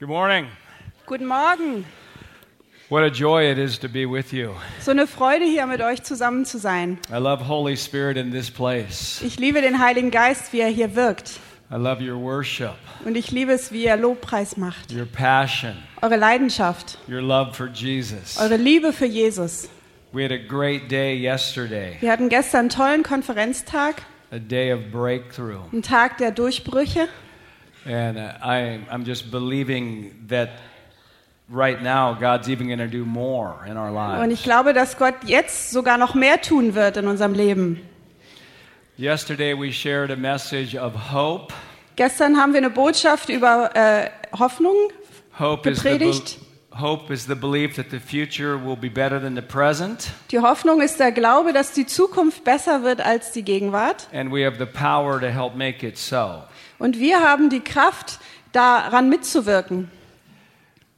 Good morning. Guten Morgen. What a joy it is to be with you. So eine Freude hier mit euch zusammen zu sein. I love Holy Spirit in this place. Ich liebe den Heiligen Geist, wie er hier wirkt. I love your worship, Und ich liebe es, wie er Lobpreis macht. your passion, Eure Leidenschaft, your love for Jesus. eure Liebe für Jesus. We had a great day yesterday, Wir hatten gestern einen tollen Konferenztag, a day of breakthrough. einen Tag der Durchbrüche. And uh, I, I'm just believing that right now God's even going to do more in our Und ich lives. glaube, dass Gott jetzt sogar noch mehr tun wird in unserem Leben. Yesterday we shared a message of hope. Gestern haben wir eine Botschaft über äh, Hoffnung Hope gepredigt. hope is the belief that the future will be better than the present. Die Hoffnung ist der Glaube, dass die Zukunft besser wird als die Gegenwart. And we have the power to help make it so. Und wir haben die Kraft, daran mitzuwirken.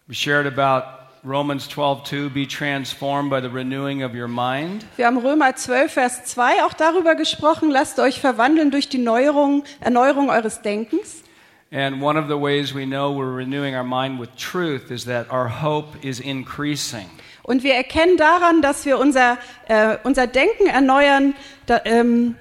We shared about Romans 12:2 be transformed by the renewing of your mind. Wir haben Römer 12, Vers 2 auch darüber gesprochen, lasst euch verwandeln durch die Neuerung, Erneuerung eures Denkens. And one of the ways we know we're renewing our mind with truth is that our hope is increasing. Und wir erkennen daran, dass wir unser, äh, unser Denken erneuern, da, ähm,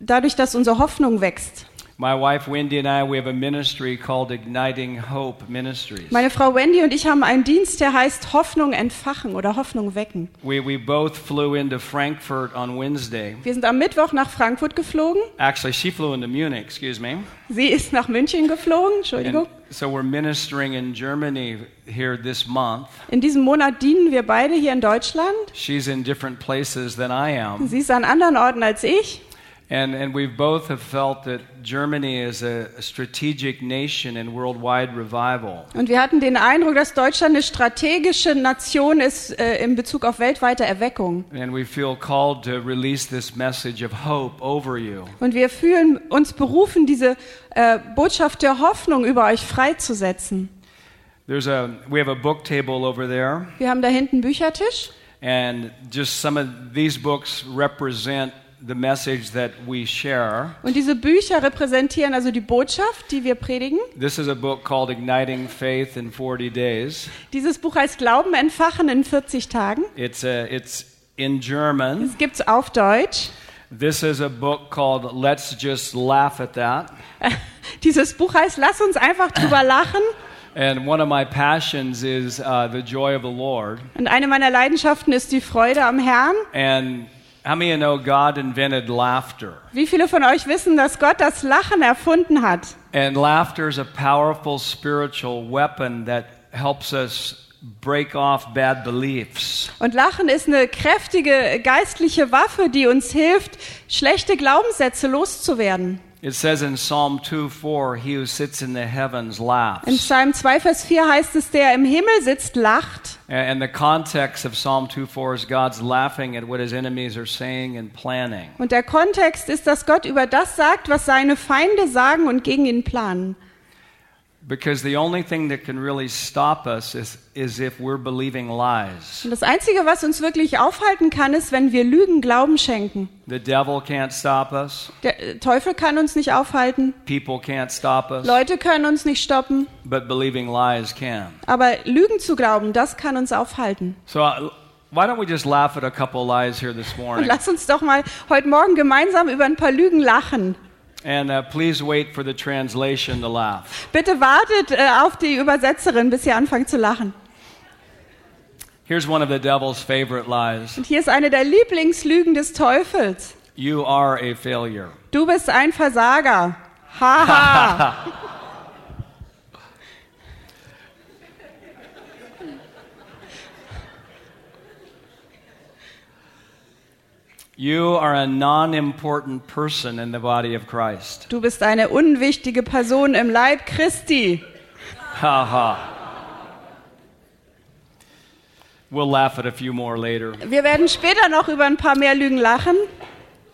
dadurch, dass unsere Hoffnung wächst. My wife Wendy and I we have a ministry called Igniting Hope Ministries. Meine Frau Wendy und ich haben einen Dienst, der heißt Hoffnung entfachen oder Hoffnung wecken. We we both flew into Frankfurt on Wednesday. Wir sind am Mittwoch nach Frankfurt geflogen. Actually, she flew into Munich, excuse me. Sie ist nach München geflogen, Entschuldigung. And so we're ministering in Germany here this month. In diesem Monat dienen wir beide hier in Deutschland. She's in different places than I am. Sie ist an anderen Orten als ich. And, and we both have felt that Germany is a, a strategic nation in worldwide revival. Und wir hatten den Eindruck, dass Deutschland eine strategische Nation ist äh, in Bezug auf weltweite Erweckung. And we feel called to release this message of hope over you. Und wir fühlen uns berufen, diese äh, Botschaft der Hoffnung über euch freizusetzen. There's a, we have a book table over there, Wir haben da hinten einen Büchertisch. and just some of these books represent the message that we share. Und diese Bücher repräsentieren also die Botschaft, die wir predigen. This is a book called Igniting Faith in 40 Days. Dieses Buch heißt Glauben entfachen in 40 Tagen. It's, a, it's in German. Es gibt's auf Deutsch. This is a book called Let's Just Laugh at That. Dieses Buch heißt Lass uns einfach drüber lachen. And one of my passions is uh, the joy of the Lord. Und eine meiner Leidenschaften ist die Freude am Herrn. And how many of you know God invented laughter? Wie viele von euch wissen, dass Gott das Lachen erfunden hat? And laughter is a powerful spiritual weapon that helps us break off bad beliefs. Und Lachen ist eine kräftige geistliche Waffe, die uns hilft, schlechte Glaubenssätze loszuwerden. It says in Psalm 2 4, He who sits in the heavens In laughs. Psalm 2, Vers 4 heißt es, der im Himmel sitzt, lacht. And the context of Psalm 2 4 is God's laughing at what his enemies are saying and planning. Und der Kontext ist, dass Gott über das sagt, was seine Feinde sagen und gegen ihn planen. Because the only thing that can really stop us is, is if we're believing lies. Und das Einzige, was uns wirklich aufhalten kann, ist, wenn wir Lügen Glauben schenken. The devil can't stop us, Der äh, Teufel kann uns nicht aufhalten, people can't stop us, Leute können uns nicht stoppen, but believing lies can. aber Lügen zu glauben, das kann uns aufhalten. So, uh, why don't we just laugh at a couple lies here this Und morning? lass uns doch mal heute Morgen gemeinsam über ein paar Lügen lachen. And uh, please wait for the translation to laugh. Bitte wartet äh, auf die Übersetzerin, bis ihr anfangt zu lachen. Here's one of the devil's favorite lies Und hier ist eine der Lieblingslügen des Teufels. You are a failure. Du bist ein Versager. Haha. You are a non important person in the body of Christ. Du bist eine unwichtige Person im Leib Christi. Ha ha. We'll laugh at a few more later. Wir werden später noch über ein paar mehr Lügen lachen.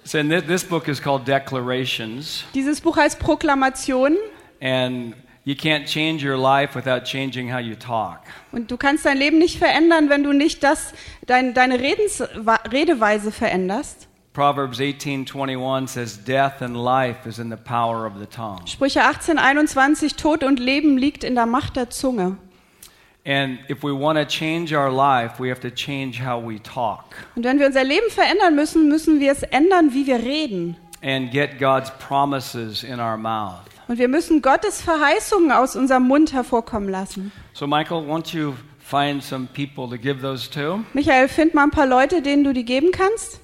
So, this book is called Declarations, Dieses Buch heißt Proklamation. and you can't change your life without changing how you talk. Und du kannst dein Leben nicht verändern, wenn du nicht das, dein, deine Redens, Redeweise veränderst. Proverbs 18:21 says death and life is in the power of the tongue. Sprüche 18, 21, Tod und Leben liegt in der Macht der Zunge. And if we want to change our life, we have to change how we talk Und wenn wir unser Leben verändern müssen, müssen wir es ändern, wie wir reden. and get God's promises in our mouth. Und wir müssen Gottes Verheißungen aus unserem Mund hervorkommen lassen. So Michael, won't you find some people to give those to? Michael, find mal ein paar Leute, denen du die geben kannst.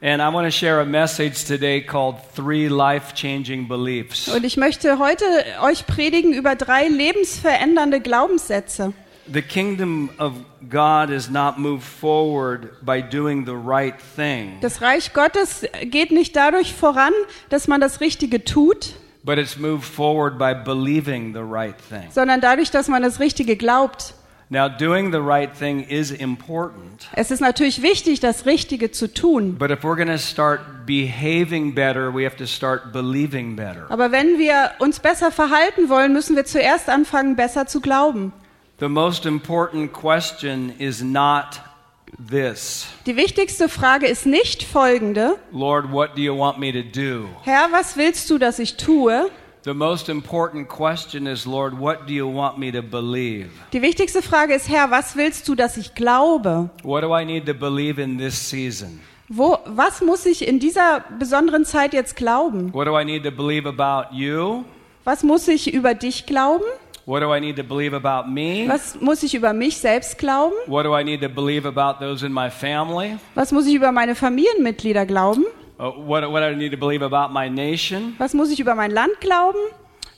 And I want to share a message today called Three Life-Changing Beliefs. Und ich möchte heute euch predigen über drei lebensverändernde Glaubenssätze. The kingdom of God is not moved forward by doing the right thing, Das Reich Gottes geht nicht dadurch voran, dass man das Richtige tut, but it's moved forward by believing the right thing. sondern dadurch, dass man das Richtige glaubt. Now, doing the right thing is important, Es ist natürlich wichtig, das Richtige zu tun. but if we're going to start behaving better, we have to start believing better. Aber wenn wir uns besser verhalten wollen, müssen wir zuerst anfangen, besser zu glauben. The most important question is not this Die wichtigste Frage ist nicht folgende. Lord, what do you want me to do? Herr, was willst du, dass ich tue? The most important question is, Lord, what do you want me to believe? Die wichtigste Frage ist, Herr, was willst du, dass ich glaube? What do I need to believe in this season? Wo, was muss ich in dieser besonderen Zeit jetzt glauben? What do I need to believe about you? Was muss ich über dich glauben? What do I need to believe about me? Was muss ich über mich selbst glauben? What do I need to believe about those in my family? Was muss ich über meine Familienmitglieder glauben? Uh, what, what do I need to believe about my nation? Was muss ich über mein Land glauben?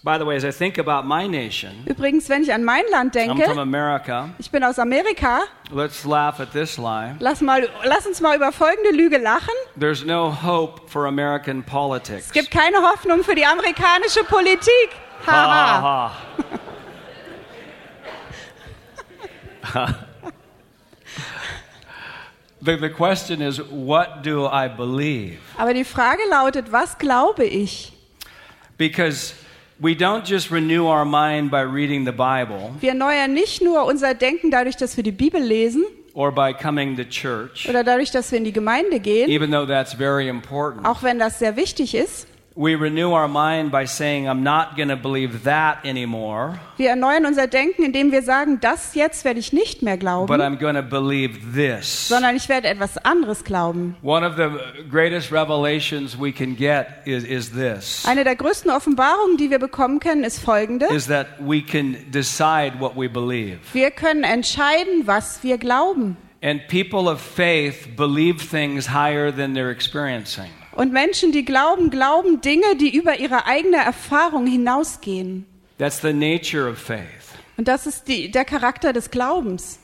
By the way, as I think about my nation, Übrigens, wenn ich an mein Land I'm from denke, America. ich bin aus Amerika, Let's laugh at this lie. lass, mal, lass uns mal über folgende Lüge lachen. There's no hope for American politics. Es gibt keine Hoffnung für die amerikanische Politik. Ha, Haha. ha, ha. the, the question is, what do I believe? Aber die Frage lautet, was glaube ich? Because we don't just renew our mind by reading the Bible Wir erneuern nicht nur unser Denken dadurch, dass wir die Bibel lesen or by coming to church, oder dadurch, dass wir in die Gemeinde gehen, even though that's very important. auch wenn das sehr wichtig ist. We renew our mind by saying, I'm not going to believe that anymore, Wir erneuern unser Denken, indem wir sagen, das jetzt werde ich nicht mehr but glauben, I'm going to believe this. sondern ich werde etwas anderes glauben. One of the greatest revelations we can get is, is this Eine der größten Offenbarungen, die wir bekommen können, ist folgende. is that we can decide what we believe. Wir können entscheiden, was wir glauben. And people of faith believe things higher than they're experiencing. Und Menschen, die glauben, glauben Dinge, die über ihre eigene Erfahrung hinausgehen. That's the nature of faith. Und das ist die, der Charakter des Glaubens.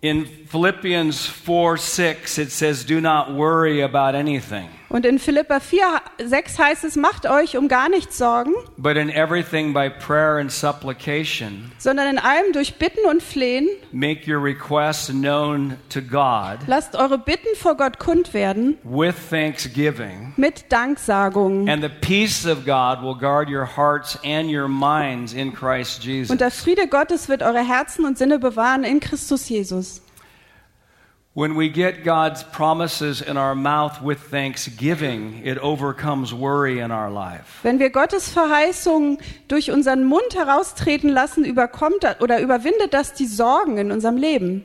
In Philippians 4 6, it says, Do not worry about anything, Und in Philippa 4, 6 heißt es, macht euch um gar nichts Sorgen, but in everything by prayer and supplication, sondern in allem durch Bitten und Flehen make your requests known to God lasst eure Bitten vor Gott kund werden with thanksgiving. mit Danksagung. And the peace of God will guard your hearts and your minds in Christ Jesus. Und der Friede Gottes wird eure Herzen und Sinne bewahren in Christus Jesus. When we get God's promises in our mouth with thanksgiving, it overcomes worry in our life. Wenn wir Gottes Verheißungen durch unseren Mund heraustreten lassen, überkommt oder überwindet das die Sorgen in unserem Leben.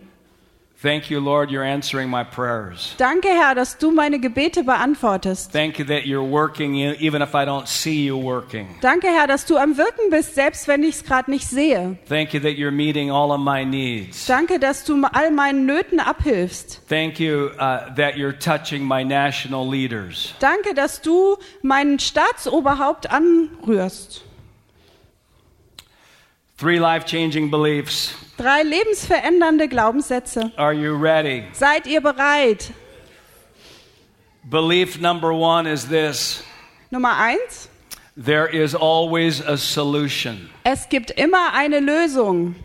Thank you, Lord, you're answering my prayers. Danke, Herr, dass du meine Gebete beantwortest. Thank you that you're working e- even if I don't see you working. Danke, Herr, dass du am Wirken bist, selbst wenn ich es gerade nicht sehe. Thank you that you're meeting all of my needs. Danke, dass du all meinen Nöten abhilfst. Thank you uh, that you're touching my national leaders. Danke, dass du meinen Staatsoberhaupt anrührst. Three life changing beliefs. Drei lebensverändernde Glaubenssätze. Are you ready? Seid ihr bereit? Belief number one is this Nummer eins. there is always a solution. Es gibt immer eine Lösung.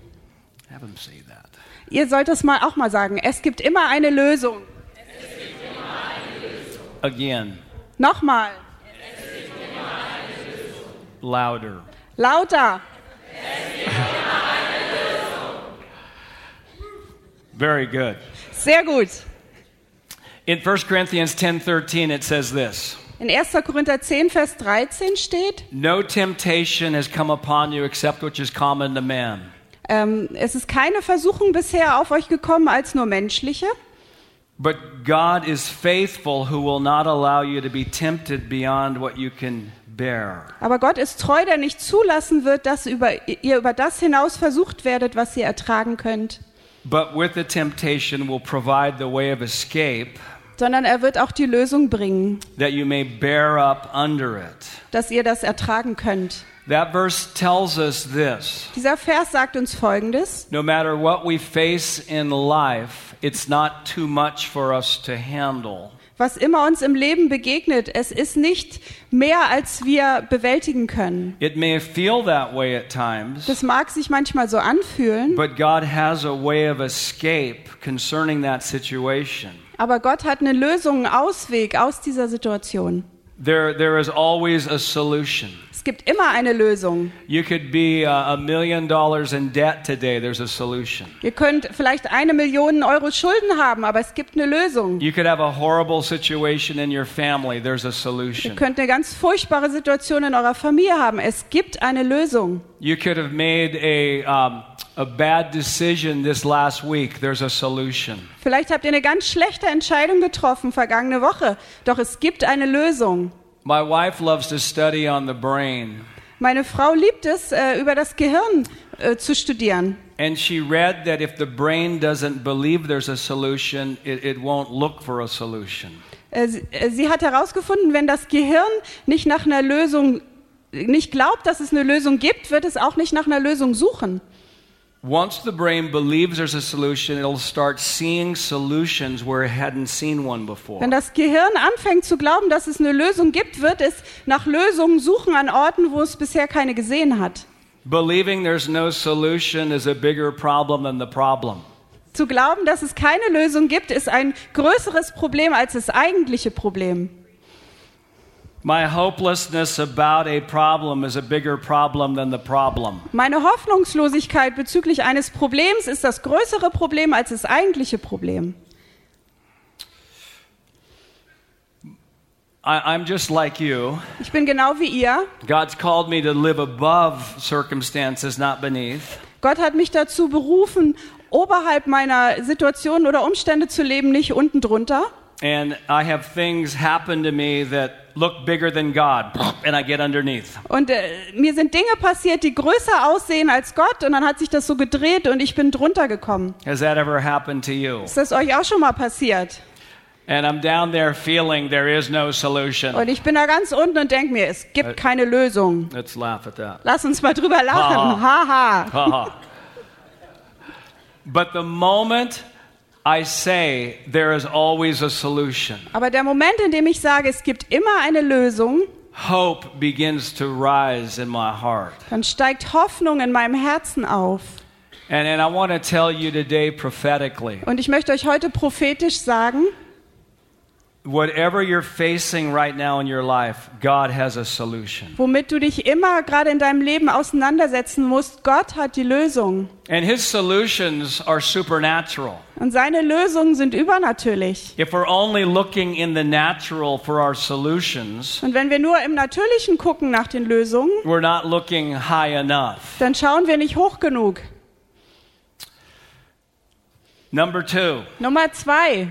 Have them say that. Ihr sollt es mal auch mal sagen. Es gibt immer eine Lösung. Again, Nochmal. louder. Lauter. Very good. Sehr gut. In 1 Corinthians 10:13 it says this. In 1. Korinther 10, Vers 13 steht, No temptation has come upon you except which is common to man. ähm, es ist keine Versuchung bisher auf euch gekommen als nur menschliche, But God is faithful who will not allow you to be tempted beyond what you can bear. aber Gott ist treu, der nicht zulassen wird, dass über, ihr über das hinaus versucht werdet, was ihr ertragen könnt, But with the temptation will provide the way of escape sondern er wird auch die Lösung bringen, that you may bear up under it. dass ihr das ertragen könnt. That verse tells us this. Dieser Vers sagt uns Folgendes. No matter what we face in life, it's not too much for us to handle. Was immer uns im Leben begegnet, es ist nicht mehr, als wir bewältigen können. It may feel that way at times, Das mag sich manchmal so anfühlen, but God has a way of escape concerning that situation. aber Gott hat eine Lösung, einen Ausweg aus dieser Situation. There, there is always a solution. Es gibt immer eine Lösung. You could be uh, a million dollars in debt today, there's a solution. Ihr könnt vielleicht eine Million Euro Schulden haben, aber es gibt eine Lösung. You could have a horrible situation in your family, there's a Ihr solution. könnt eine ganz furchtbare Situation in eurer Familie haben. Es gibt eine Lösung. You could have made a, um, a bad decision this last week, there's a solution. Vielleicht habt ihr eine ganz schlechte Entscheidung getroffen vergangene Woche, doch es gibt eine Lösung. My wife loves to study on the brain, Meine Frau liebt es, äh, über das Gehirn äh, zu studieren. and she read that if the brain doesn't believe there's a solution, it, it won't look for a solution. Äh, Sie sie hat herausgefunden, wenn das Gehirn nicht nach einer Lösung, nicht glaubt, dass es eine Lösung gibt, wird es auch nicht nach einer Lösung suchen. Once the brain believes there's a solution, it'll start seeing solutions where it hadn't seen one before. Wenn das Gehirn anfängt zu glauben, dass es eine Lösung gibt, wird es nach Lösungen suchen an Orten, wo es bisher keine gesehen hat. Believing there's no solution is a bigger problem than the problem. Zu glauben, dass es keine Lösung gibt, ist ein größeres Problem als das eigentliche Problem. Meine Hoffnungslosigkeit bezüglich eines Problems ist das größere Problem als das eigentliche Problem. I'm just like you. Ich bin genau wie ihr. God's called me to live above circumstances, not beneath. Gott hat mich dazu berufen, oberhalb meiner Situation oder Umstände zu leben, nicht unten drunter. And I have things happen to me that look bigger than God, and I get underneath. Und äh, mir sind Dinge passiert, die größer aussehen als Gott, und dann hat sich das so gedreht und ich bin drunter gekommen. Has that ever happened to you? Ist das euch auch schon mal passiert? And I'm down there feeling there is no solution. Und ich bin da ganz unten und denke mir, es gibt keine Lösung. Let's laugh at that. Lass uns mal drüber lachen. Ha. Haha. Haha. but the moment I say there is always a solution, Aber der Moment, in dem ich sage, es gibt immer eine Lösung, hope begins to rise in my heart. dann steigt Hoffnung in meinem Herzen auf. And, and I want to tell you today prophetically Und ich möchte euch heute prophetisch sagen, whatever you're facing right now in your life, God has a solution. womit du dich immer gerade in deinem Leben auseinandersetzen musst, Gott hat die Lösung. And His solutions are supernatural. Und seine Lösungen sind übernatürlich. If we're only looking in the natural for our solutions, Und wenn wir nur im Natürlichen gucken nach den Lösungen, we're not looking high enough. dann schauen wir nicht hoch genug. Number two Nummer zwei.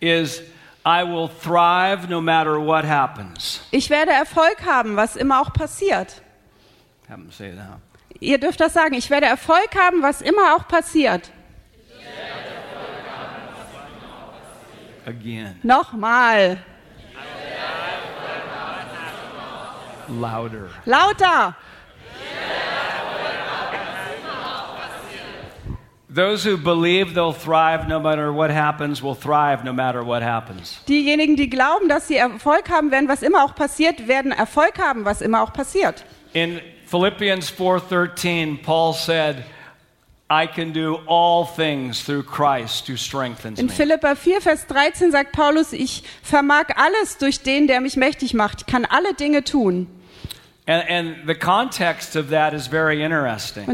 is I will thrive no matter what happens. Ich werde Erfolg haben, was immer auch passiert. Say that. Ihr dürft das sagen. Ich werde Erfolg haben, was immer auch passiert. Again, Nochmal. louder. Lauter. Those who believe they'll thrive no matter what happens will thrive no matter what happens. Diejenigen, die glauben, dass sie Erfolg haben werden, was immer auch passiert, werden Erfolg haben, was immer auch passiert. In Philippians 4:13, Paul said, "I can do all things through Christ who strengthens In me." Philippa 4, Vers 13 sagt Paulus, ich vermag alles durch den, der mich mächtig macht. Ich kann alle Dinge tun. Und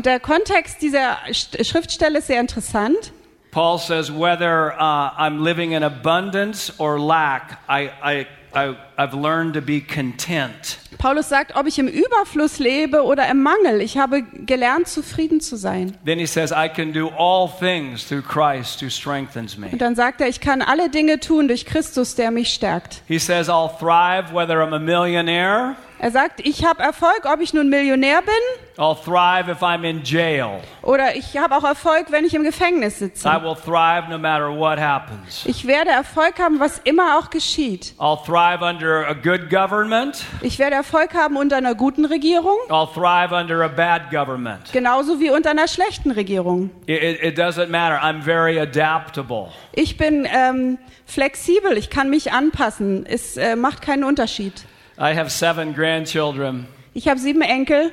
der Kontext dieser Sch- Schriftstelle ist sehr interessant. Paul says, whether uh, I'm living in abundance or lack, I, I, I, I've learned to be content. Paulus sagt, ob ich im Überfluss lebe oder im Mangel, ich habe gelernt, zufrieden zu sein. Then he says, I can do all things through Christ who strengthens me. Und dann sagt er, ich kann alle Dinge tun durch Christus, der mich stärkt. He says, I'll thrive whether I'm a millionaire, Er sagt, ich habe Erfolg, ob ich nun Millionär bin I'll thrive if I'm in jail. oder ich habe auch Erfolg, wenn ich im Gefängnis I sitze. will thrive no matter what happens. Ich werde Erfolg haben, was immer auch geschieht. I'll thrive under a good government. Ich werde Erfolg haben unter einer guten Regierung, I'll thrive under a bad government. genauso wie unter einer schlechten Regierung. It, it, it doesn't matter. I'm very adaptable. Ich bin ähm, flexibel, ich kann mich anpassen. Es äh, macht keinen Unterschied. I have seven grandchildren, Ich habe sieben Enkel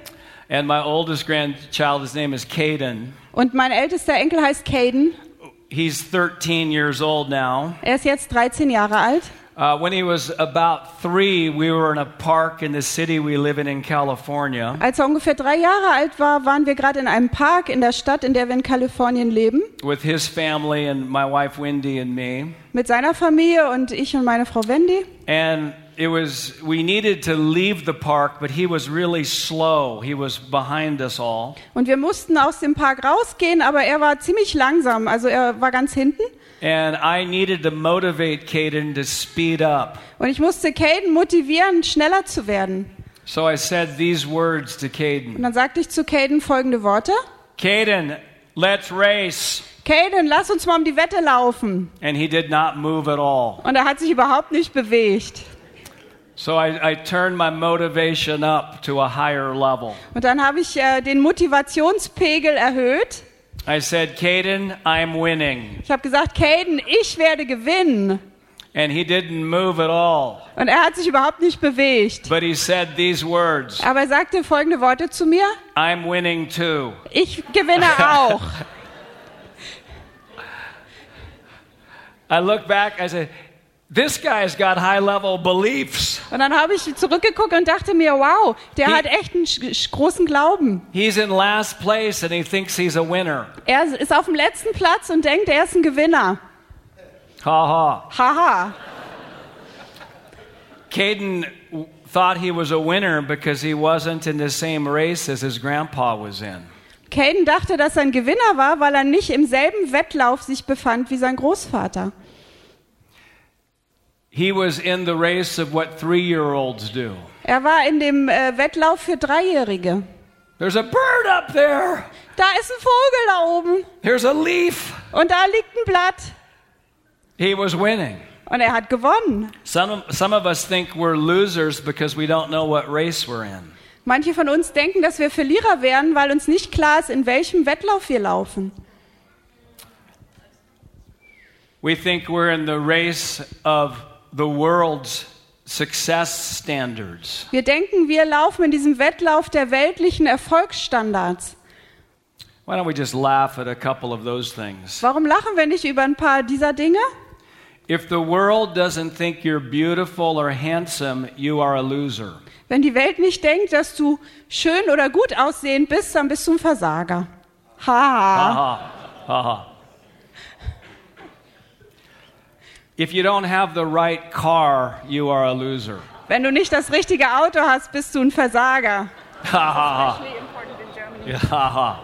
and my oldest grandchild, his name is Caden. und mein ältester Enkel heißt Caden. He's 13 years old now. Er ist jetzt 13 Jahre alt. Uh, when he was about three, we were in a park in the city we live in in California. Als er ungefähr drei Jahre alt war, waren wir gerade in einem Park in der Stadt, in der wir in Kalifornien leben, with his family and my wife Wendy and me. mit seiner Familie und ich und meine Frau Wendy. And it was, we needed to leave the park, but he was really slow. He was behind us all. Und wir mussten aus dem Park rausgehen, aber er war ziemlich langsam, also er war ganz hinten. And I needed to motivate Caden to speed up. Und ich musste Caden motivieren, schneller zu werden. So I said these words to Und Caden dann sagte ich zu Caden folgende Worte. Caden, let's race. Caden, lass uns mal um die Wette laufen. And he did not move at all. Und er hat sich überhaupt nicht bewegt. So I, I turned my motivation up to a higher level. Und dann habe ich äh, den Motivationspegel erhöht. I said, Caden, I'm winning. Ich habe gesagt, Caden, ich werde gewinnen. And he didn't move at all. Und er hat sich überhaupt nicht bewegt. But he said these words Aber er sagte folgende Worte zu mir. I'm winning too. Ich gewinne auch. I look back, I said, this guy's got high level beliefs. Und dann habe ich zurückgeguckt und dachte mir, wow, der He- hat echt einen großen Glauben. He's in last place and he thinks he's a winner. Er ist auf dem letzten Platz und denkt, er ist ein Gewinner. Ha ha. Haha. Caden w- thought he was a winner because he wasn't in the same race as his grandpa was in. Caden dachte, dass er ein Gewinner war, weil er nicht im selben Wettlauf sich befand wie sein Großvater. He was in the race of what three year olds do. Er war in dem äh, Wettlauf für Dreijährige. There's a bird up there. Da ist ein Vogel da oben There's a leaf. und da liegt ein Blatt. He was winning. Und er hat gewonnen. Some of, some of us think we're losers because we don't know what race we're in. Manche von uns denken, dass wir Verlierer wären, weil uns nicht klar ist, in welchem Wettlauf wir laufen. We think we're in the race of the world's success standards. Wir denken, wir laufen in diesem Wettlauf der weltlichen Erfolgsstandards. Why don't we just laugh at a couple of those things? Warum lachen wir nicht über ein paar dieser Dinge? If the world doesn't think you're beautiful or handsome, you are a loser. Wenn die Welt nicht denkt, dass du schön oder gut aussehend bist, dann bist du ein Versager. Ha. Haha. Haha. If you don't have the right car, you are a loser. Wenn du nicht das richtige Auto hast, bist du ein Versager. Haha. Haha.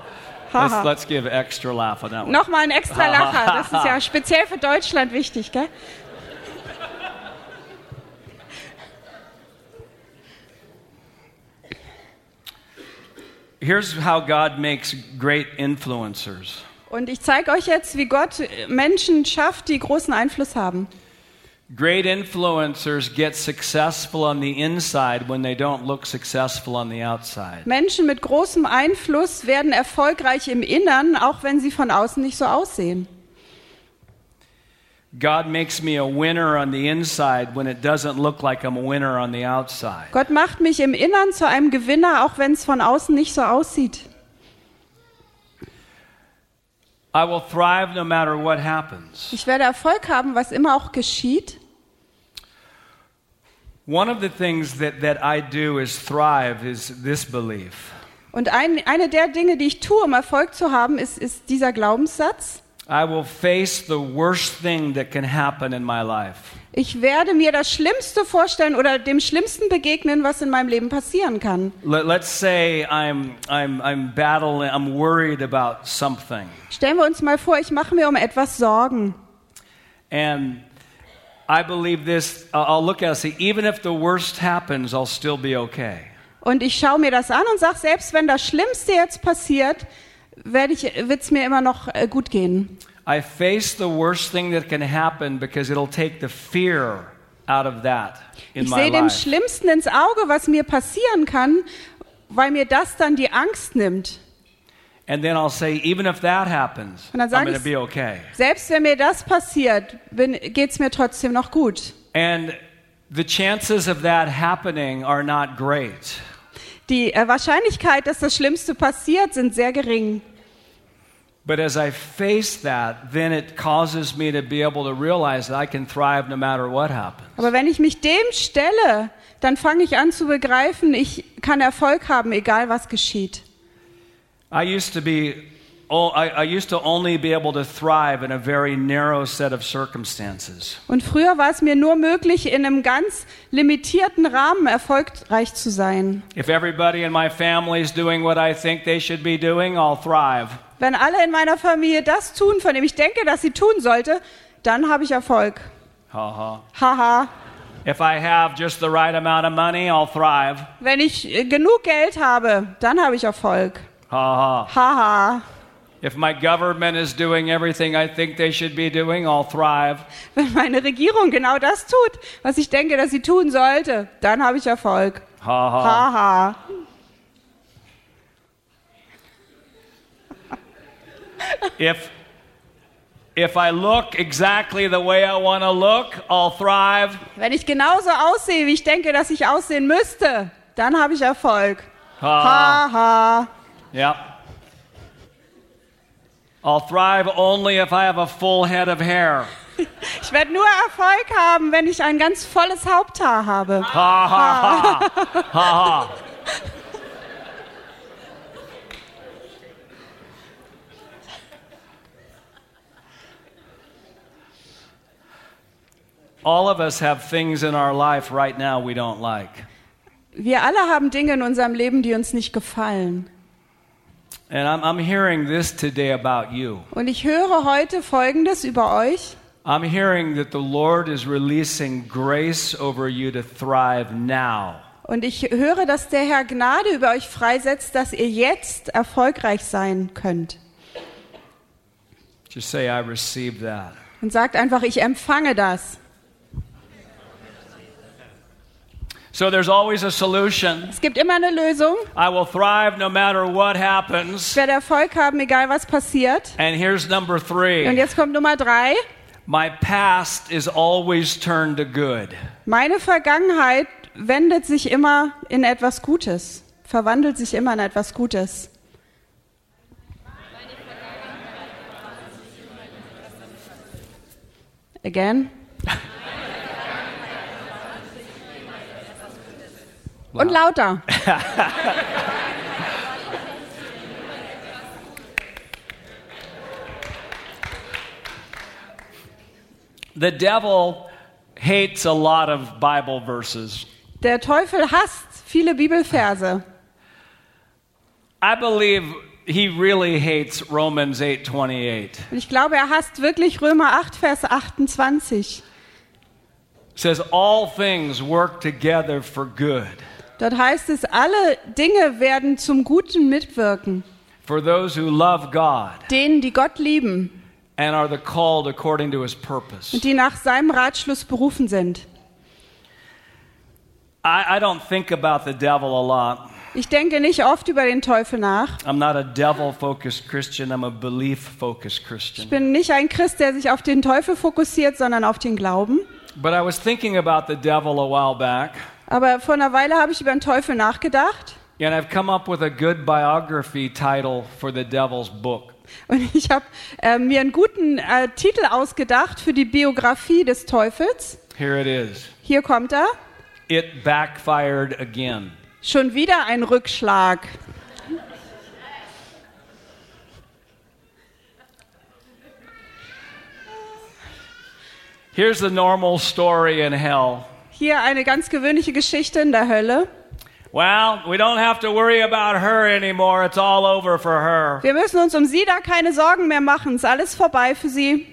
Let's, let's give extra laugh on that one. Nochmal ein extra Lacher. Das ist ja speziell für Deutschland wichtig, gell? Here's how God makes great influencers. Und ich zeige euch jetzt, wie Gott Menschen schafft, die großen Einfluss haben. Great influencers get successful on the inside when they don't look successful on the outside. Menschen mit großem Einfluss werden erfolgreich im Innern, auch wenn sie von außen nicht so aussehen. God makes me a winner on the inside when it doesn't look like I'm a winner on the outside. Gott macht mich im Innern zu einem Gewinner, auch wenn es von außen nicht so aussieht. I will thrive no matter what happens. Ich werde Erfolg haben, was immer auch geschieht. One of the things that, that I do is thrive is this belief. Und ein, eine der Dinge, die ich tue, um Erfolg zu haben, ist, ist dieser Glaubenssatz. I will face the worst thing that can happen in my life. Ich werde mir das Schlimmste vorstellen oder dem Schlimmsten begegnen, was in meinem Leben passieren kann. Let, let's say I'm, I'm, I'm battling, I'm worried about something. Stellen wir uns mal vor, ich mache mir um etwas Sorgen. And I believe this, I'll look at it even if the worst happens, I'll still be okay. Und ich schaue mir das an und sage, selbst wenn das Schlimmste jetzt passiert, wird es mir immer noch äh, gut gehen. I face the worst thing that can happen because it'll take the fear out of that in Ich my sehe dem life. Schlimmsten ins Auge, was mir passieren kann, weil mir das dann die Angst nimmt. And then I'll say, even if that happens, I'm going to be okay. Selbst wenn mir das passiert, geht es mir trotzdem noch gut. And the chances of that happening are not great. Die äh, Wahrscheinlichkeit, dass das Schlimmste passiert, sind sehr gering. But as I face that, then it causes me to be able to realize that I can thrive no matter what happens. Aber wenn ich mich dem stelle, dann fange ich an zu begreifen, ich kann Erfolg haben, egal was geschieht. I used to be, oh, I, I used to only be able to thrive in a very narrow set of circumstances. Und früher war es mir nur möglich, in einem ganz limitierten Rahmen erfolgreich zu sein. If everybody in my family is doing what I think they should be doing, I'll thrive. Wenn alle in meiner Familie das tun, von dem ich denke, dass sie tun sollte, dann habe ich Erfolg. Ha ha. Haha. If I have just the right amount of money, I'll thrive. Wenn ich äh, genug Geld habe, dann habe ich Erfolg. Ha ha. Haha. If my government is doing everything I think they should be doing, I'll thrive. Wenn meine Regierung genau das tut, was ich denke, dass sie tun sollte, dann habe ich Erfolg. Ha ha. If if I look exactly the way I want to look, I'll thrive. Wenn ich genauso aussehe, wie ich denke, dass ich aussehen müsste, dann habe ich Erfolg. Ha ha. Haha. Yep. I'll thrive only if I have a full head of hair. Ich werde nur Erfolg haben, wenn ich ein ganz volles Haupthaar habe. Ha ha ha. Ha ha. All of us have things in our life right now we don't like. Wir alle haben Dinge in unserem Leben, die uns nicht gefallen. And I'm, I'm hearing this today about you. Und ich höre heute Folgendes über euch. I'm hearing that the Lord is releasing grace over you to thrive now. Und ich höre, dass der Herr Gnade über euch freisetzt, dass ihr jetzt erfolgreich sein könnt. Just say, I receive that. Und sagt einfach, ich empfange das. So there's always a solution. Es gibt immer eine Lösung. I will thrive no matter what Ich happens. werde Erfolg haben, egal was passiert. And here's number Und three jetzt kommt Nummer drei. my past is always turned to good. Meine Vergangenheit wendet sich immer in etwas Gutes, verwandelt sich immer in etwas Gutes. Again. Und lauter. The devil hates a lot of Bible verses. Der Teufel hasst viele Bibelverse. I believe he really hates Romans 8:28. Und ich glaube, er hasst wirklich Römer 8, Vers 28. It says all things work together for good Dort heißt es, alle Dinge werden zum Guten mitwirken. for those who love God Denen, die Gott lieben and are the called according to his purpose. und die nach seinem Ratschluss berufen sind. I, I don't think about the devil a lot. Ich denke nicht oft über den Teufel nach. I'm not a devil focused Christian, I'm a belief focused Ich Christian. bin nicht ein Christ, der sich auf den Teufel fokussiert, sondern auf den Glauben. But I was thinking about the devil a while back, Aber vor einer Weile habe ich über den Teufel nachgedacht and I've come up with a good biography title for the devil's book. und ich habe äh, mir einen guten äh, Titel ausgedacht für die Biografie des Teufels. Here it is Hier kommt er. It backfired again. Schon wieder ein Rückschlag. Here's the normal story in hell. Hier eine ganz gewöhnliche Geschichte in der Hölle. Well, we don't have to worry about her anymore. It's all over for her. Wir müssen uns um sie da keine Sorgen mehr machen. Ist alles vorbei für sie.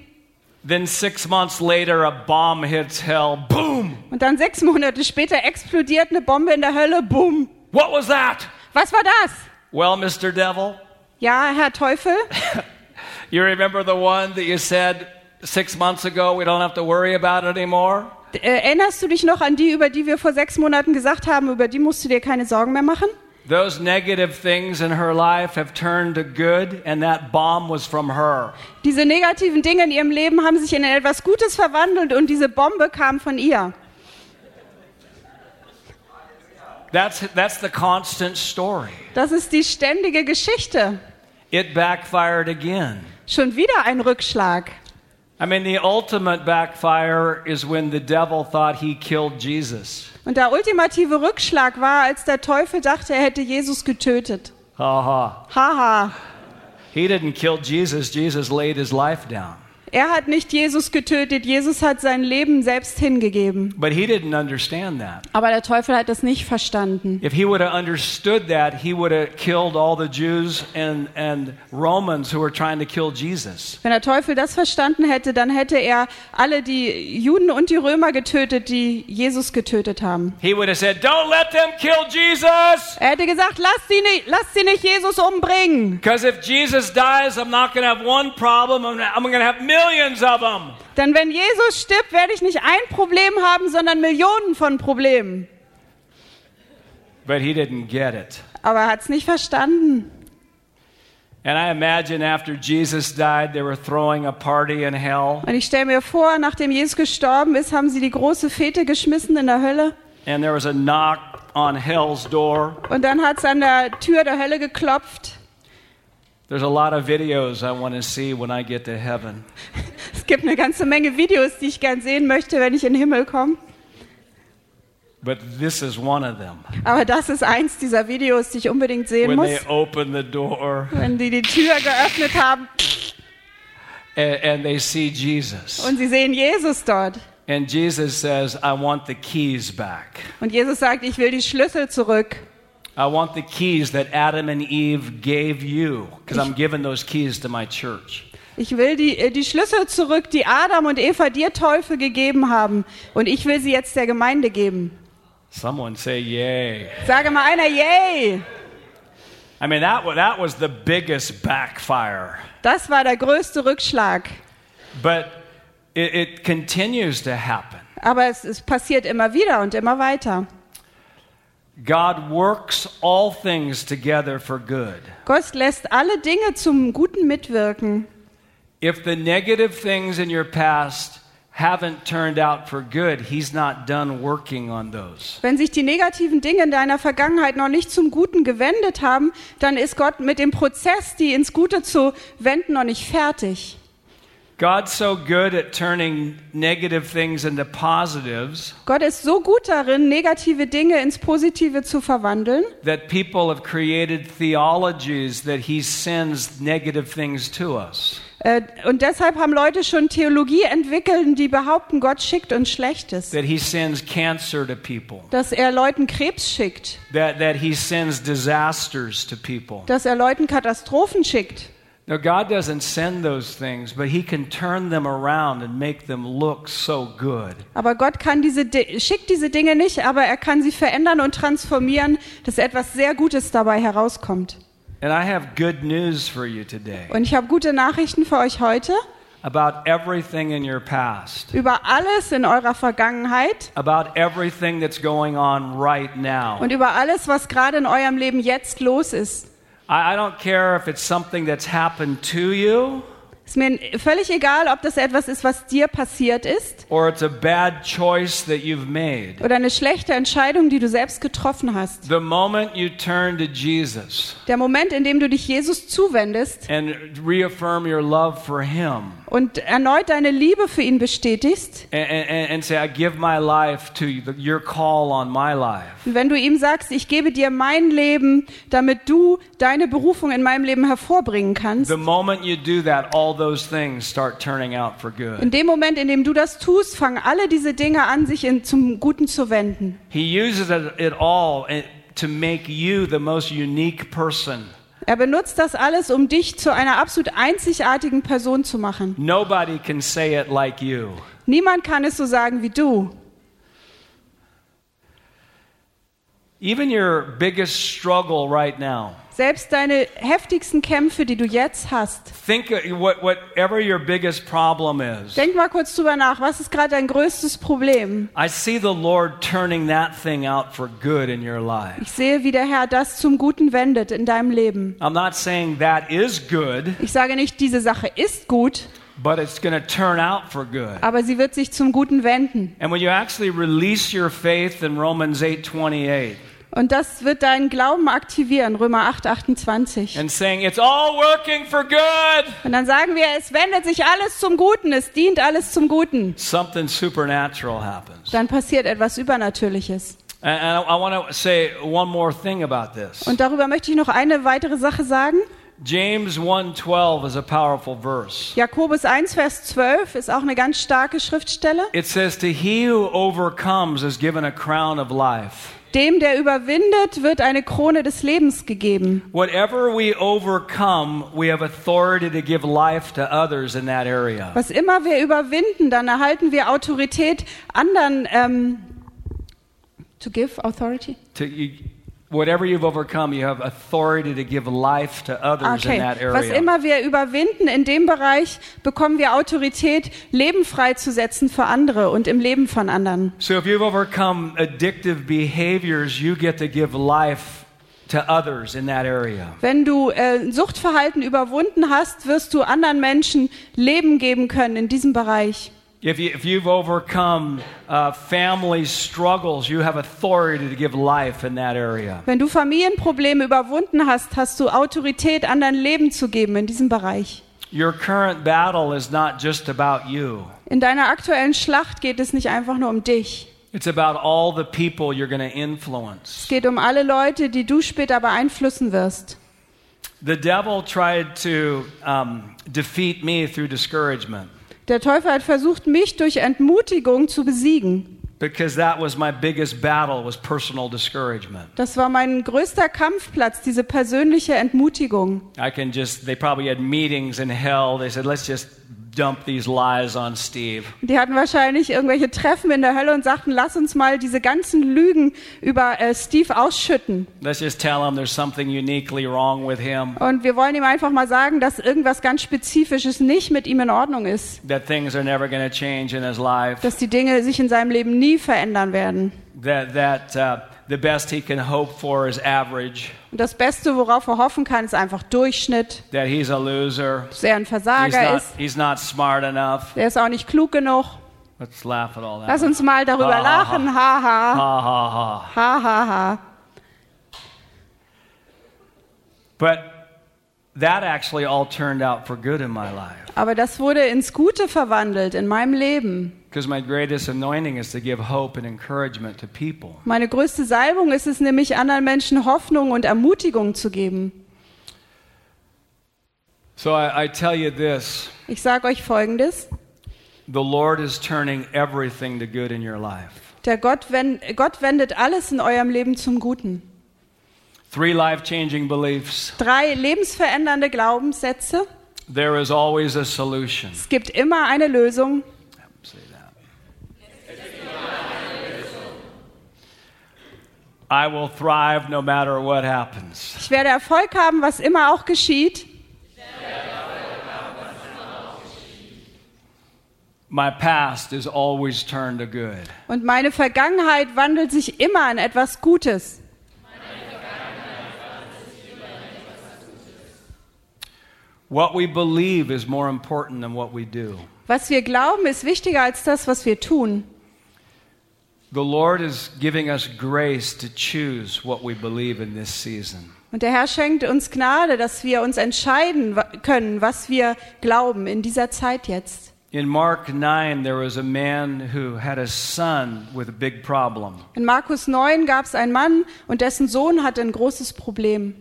Then six months later, a bomb hits hell. Boom! Und dann sechs Monate später explodiert eine Bombe in der Hölle. Boom. What was that? Was war das? Well, Mr. Devil, Ja, Herr Teufel. you remember the one that you said six months ago we don't have to worry about anymore? Äh, Erinnerst du dich noch an die, über die wir vor sechs Monaten gesagt haben, über die musst du dir keine Sorgen mehr machen? Those negative things in her life have turned to good, and that bomb was from her. Diese negativen Dinge in ihrem Leben haben sich in etwas Gutes verwandelt und diese Bombe kam von ihr. That's, that's the constant story. Das ist die ständige Geschichte. It backfired again. Schon wieder ein Rückschlag. I mean, the ultimate backfire is when the devil thought he killed Jesus. Und der ultimative Rückschlag war, als der Teufel dachte, er hätte Jesus getötet. Ha ha. Haha. He didn't kill Jesus, Jesus laid his life down. Er hat nicht Jesus getötet, Jesus hat sein Leben selbst hingegeben. But he didn't understand that. Aber der Teufel hat es nicht verstanden. If he would have understood that, he would have killed all the Jews and, and Romans who were trying to kill Jesus. Wenn der Teufel das verstanden hätte, dann hätte er alle die Juden und die Römer getötet, die Jesus getötet haben. He would have said, Don't let them kill Jesus! Er hätte gesagt, lasst sie nicht, lasst sie nicht Jesus umbringen. Because if Jesus dies, I'm not going to have one problem, I'm going to have millions of them. Denn wenn Jesus stirbt, werde ich nicht ein Problem haben, sondern Millionen von Problemen. But he didn't get it. Aber er hat es nicht verstanden. And I imagine after Jesus died, they were throwing a party in hell, Und ich stelle mir vor, nachdem Jesus gestorben ist, haben sie die große Fete geschmissen in der Hölle. and there was a knock on hell's door. Und dann hat es an der Tür der Hölle geklopft. There's a lot of videos I want to see when I get to heaven. Es gibt eine ganze Menge Videos, die ich gern sehen möchte, wenn ich in den Himmel komme. But this is one of them. Aber das ist eins dieser Videos, die ich unbedingt sehen When muss. they open the door Wenn die die Tür geöffnet haben and, and they see Jesus. und sie sehen Jesus dort. And Jesus says, I want the keys back. Und Jesus sagt, ich will die Schlüssel zurück. I want the keys that Adam and Eve gave you, because I'm giving those keys to my church. Ich will die, äh, die Schlüssel zurück, die Adam und Eva dir Teufel gegeben haben. Und ich will sie jetzt der Gemeinde geben. Someone say, Yay. Sage mal einer, yay! I mean, that, that was the biggest backfire. Das war der größte Rückschlag. But it, it continues to happen. Aber es, es passiert immer wieder und immer weiter. God works all things together for good. Gott lässt alle Dinge zum Guten mitwirken. If the negative things in your past haven't turned out for good, He's not done working on those. Wenn sich die negativen Dinge in deiner Vergangenheit noch nicht zum Guten gewendet haben, dann ist Gott mit dem Prozess, die ins Gute zu wenden, noch nicht fertig. God's so good at turning negative things into positives Gott ist so gut darin, negative Dinge ins Positive zu verwandeln, that people have created theologies that He sends negative things to us. äh, und deshalb haben Leute schon Theologie entwickelt, die behaupten, Gott schickt uns Schlechtes. That He sends cancer to people, Dass er Leuten Krebs schickt, that, that He sends disasters to people. dass er Leuten Katastrophen schickt. Now, God doesn't send those things, but He can turn them around and make them look so good. Aber Gott kann diese, Di- schickt diese Dinge nicht, aber er kann sie verändern und transformieren, dass etwas sehr Gutes dabei herauskommt. And I have good news for you today Und ich habe gute Nachrichten für euch heute about everything in your past, über alles in eurer Vergangenheit about everything that's going on right now. und über alles, was gerade in eurem Leben jetzt los ist. I, don't care if it's something that's happened to you Ist mir völlig egal, ob das etwas ist, was dir passiert ist or it's a bad choice that you've made. oder eine schlechte Entscheidung, die du selbst getroffen hast. The moment you turn to Jesus Der Moment, in dem du dich Jesus zuwendest and reaffirm your love for Him und erneut deine Liebe für ihn bestätigst, and, and, and say, I give my life to you, your call on my life. Und wenn du ihm sagst, ich gebe dir mein Leben, damit du deine Berufung in meinem Leben hervorbringen kannst, The moment you do that, all those things start turning out for good. In dem Moment, in dem du das tust, fangen alle diese Dinge an, sich in, zum Guten zu wenden. He uses it, all to make you the most unique person. Er benutzt das alles, um dich zu einer absolut einzigartigen Person zu machen. Nobody can say it like you. Niemand kann es so sagen wie du. Even your biggest struggle right now. Selbst deine heftigsten Kämpfe, die du jetzt hast. Think what, whatever your biggest problem is. Denk mal kurz drüber nach. Was ist gerade dein größtes Problem? I see the Lord turning that thing out for good in your life. Ich sehe, wie der Herr das zum Guten wendet in deinem Leben. I'm not saying that is good, Ich sage nicht, diese Sache ist gut, but it's going to turn out for good. aber sie wird sich zum Guten wenden. And when you actually release your faith in Romans 8:28 Und das wird deinen Glauben aktivieren, Römer 8, 28. and saying it's all working for good, Und dann sagen wir, es wendet sich alles zum Guten, es dient alles zum Guten. something supernatural happens. Dann passiert etwas Übernatürliches. And, I, want to say one more thing about this. Und darüber möchte ich noch eine weitere Sache sagen. James 1:12 is a powerful verse. Jakobus 1, Vers 12 ist auch eine ganz starke Schriftstelle. It says to he who overcomes is given a crown of life. Dem, der überwindet, wird eine Krone des Lebens gegeben. Overcome. Was immer wir überwinden, dann erhalten wir Autorität anderen. Ähm, to give authority? To you, whatever you've overcome, you have authority to give life to others in Okay. that Was area. immer wir überwinden, in dem Bereich bekommen wir Autorität, Leben freizusetzen für andere und im Leben von anderen. So if you've overcome addictive behaviors, you get to give life to others in that area. Wenn du äh, Suchtverhalten überwunden hast, wirst du anderen Menschen Leben geben können in diesem Bereich. If, you, you've overcome uh, family struggles, you have authority to give life in that area. Wenn du Familienprobleme überwunden hast, hast du Autorität, anderen Leben zu geben in diesem Bereich. Your current battle is not just about you. In deiner aktuellen Schlacht geht es nicht einfach nur um dich. It's about all the people you're going to Es influence. geht um alle Leute, die du später beeinflussen wirst. The devil tried to um, defeat me through discouragement Der Teufel hat versucht, mich durch Entmutigung zu besiegen. because that was my biggest battle was personal discouragement. Das war mein größter Kampfplatz, diese persönliche Entmutigung. I can just they probably had meetings in hell. They said, "Let's just dump these lies on Steve." Die hatten wahrscheinlich irgendwelche Treffen in der Hölle und sagten, lass uns mal diese ganzen Lügen über äh, Steve ausschütten. Let's just tell him there's something uniquely wrong with him. Und wir wollen ihm einfach mal sagen, dass irgendwas ganz Spezifisches nicht mit ihm in Ordnung ist. That things are never going to change in his life. Dass die Dinge sich in seinem Leben nie verändern werden. That that uh, the best he can hope for is average. Und das Beste, worauf er hoffen kann, ist einfach Durchschnitt. That he's a loser. Dass er ein He's Versager not, ist. he's not smart enough. Der ist auch nicht klug genug. Let's laugh at all that. Lass uns mal darüber ha, lachen. Ha, ha. Ha ha ha. Ha, ha, ha. But that actually all turned out for good in my life. Aber das wurde ins Gute verwandelt in meinem Leben. Meine größte Salbung ist es nämlich, anderen Menschen Hoffnung und Ermutigung zu geben. So I, I tell you this Ich sage euch Folgendes. the Lord is turning everything to good in your life. Der Gott, wen- Gott wendet alles in eurem Leben zum Guten. Three life changing beliefs. Drei lebensverändernde Glaubenssätze. There is always a solution. Es gibt immer eine Lösung. Say that. I will thrive no matter what happens. Ich werde Erfolg haben, was immer auch geschieht. My past is always turned to good. Und meine Vergangenheit wandelt sich immer in etwas Gutes. What we believe is more important than what we do. Was wir glauben, ist wichtiger als das, was wir tun. The Lord is giving us grace to choose what we believe in this season. Und der Herr schenkt uns Gnade, dass wir uns entscheiden können, was wir glauben in dieser Zeit jetzt. In Mark 9, there was a man who had a son with a big problem. In Markus 9 gab es einen Mann und dessen Sohn hatte ein großes Problem.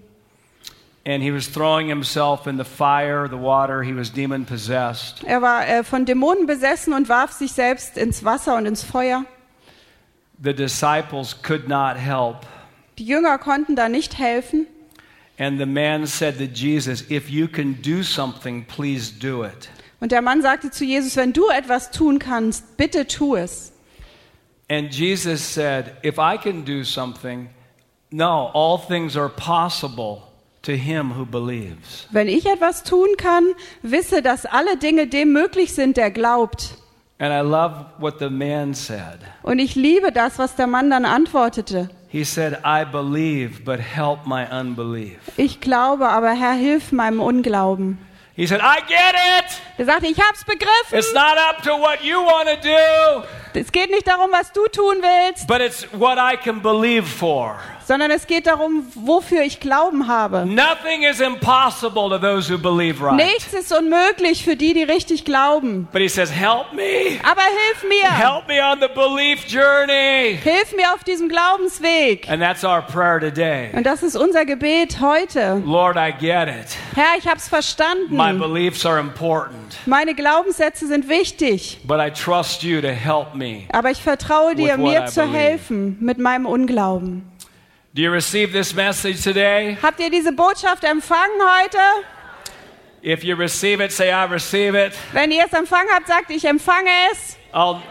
and he was throwing himself in the fire, the water. He was demon possessed. Er war äh, von Dämonen besessen und warf sich selbst ins Wasser und ins Feuer. The disciples could not help. Die Jünger konnten da nicht helfen. And the man said to Jesus, If you can do something, please do it. Und der Mann sagte zu Jesus, wenn du etwas tun kannst, bitte tu es. And Jesus said, If I can do something, no, all things are possible to him who believes. Wenn ich etwas tun kann, wisse, dass alle Dinge dem möglich sind, der glaubt. And I love what the man said. Und ich liebe das, was der Mann dann antwortete. He said, I believe, but help my unbelief. Ich glaube, aber Herr, hilf meinem Unglauben. He said, I get it. Er sagte, ich hab's begriffen. It's not up to what you want to do, Es geht nicht darum, was du tun willst, but it's what I can believe for. Sondern es geht darum, wofür ich Glauben habe. Nothing is impossible to those who believe right. Nichts ist unmöglich für die, die richtig glauben. But he says, Help me. Aber hilf mir. Help me on the belief journey. Hilf mir auf diesem Glaubensweg. And that's our prayer today. Und das ist unser Gebet heute. Lord, I get it. Herr, ich hab's My verstanden. beliefs are important, Meine Glaubenssätze sind wichtig. but I trust you to help me. Aber ich vertraue dir, mir zu helfen mit meinem Unglauben. Do you receive this message today? Habt ihr diese Botschaft empfangen heute? If you receive it, say, I receive it. Wenn ihr es empfangen habt, sagt, ich empfange es. I'll,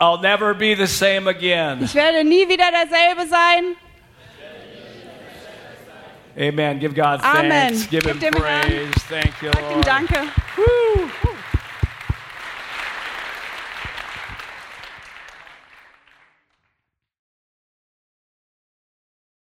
I'll never be the same again. Ich werde nie wieder derselbe sein. Amen. Give God Amen. thanks. Give him Gib Herrn- praise. Thank you, Lord. Danke. Woo.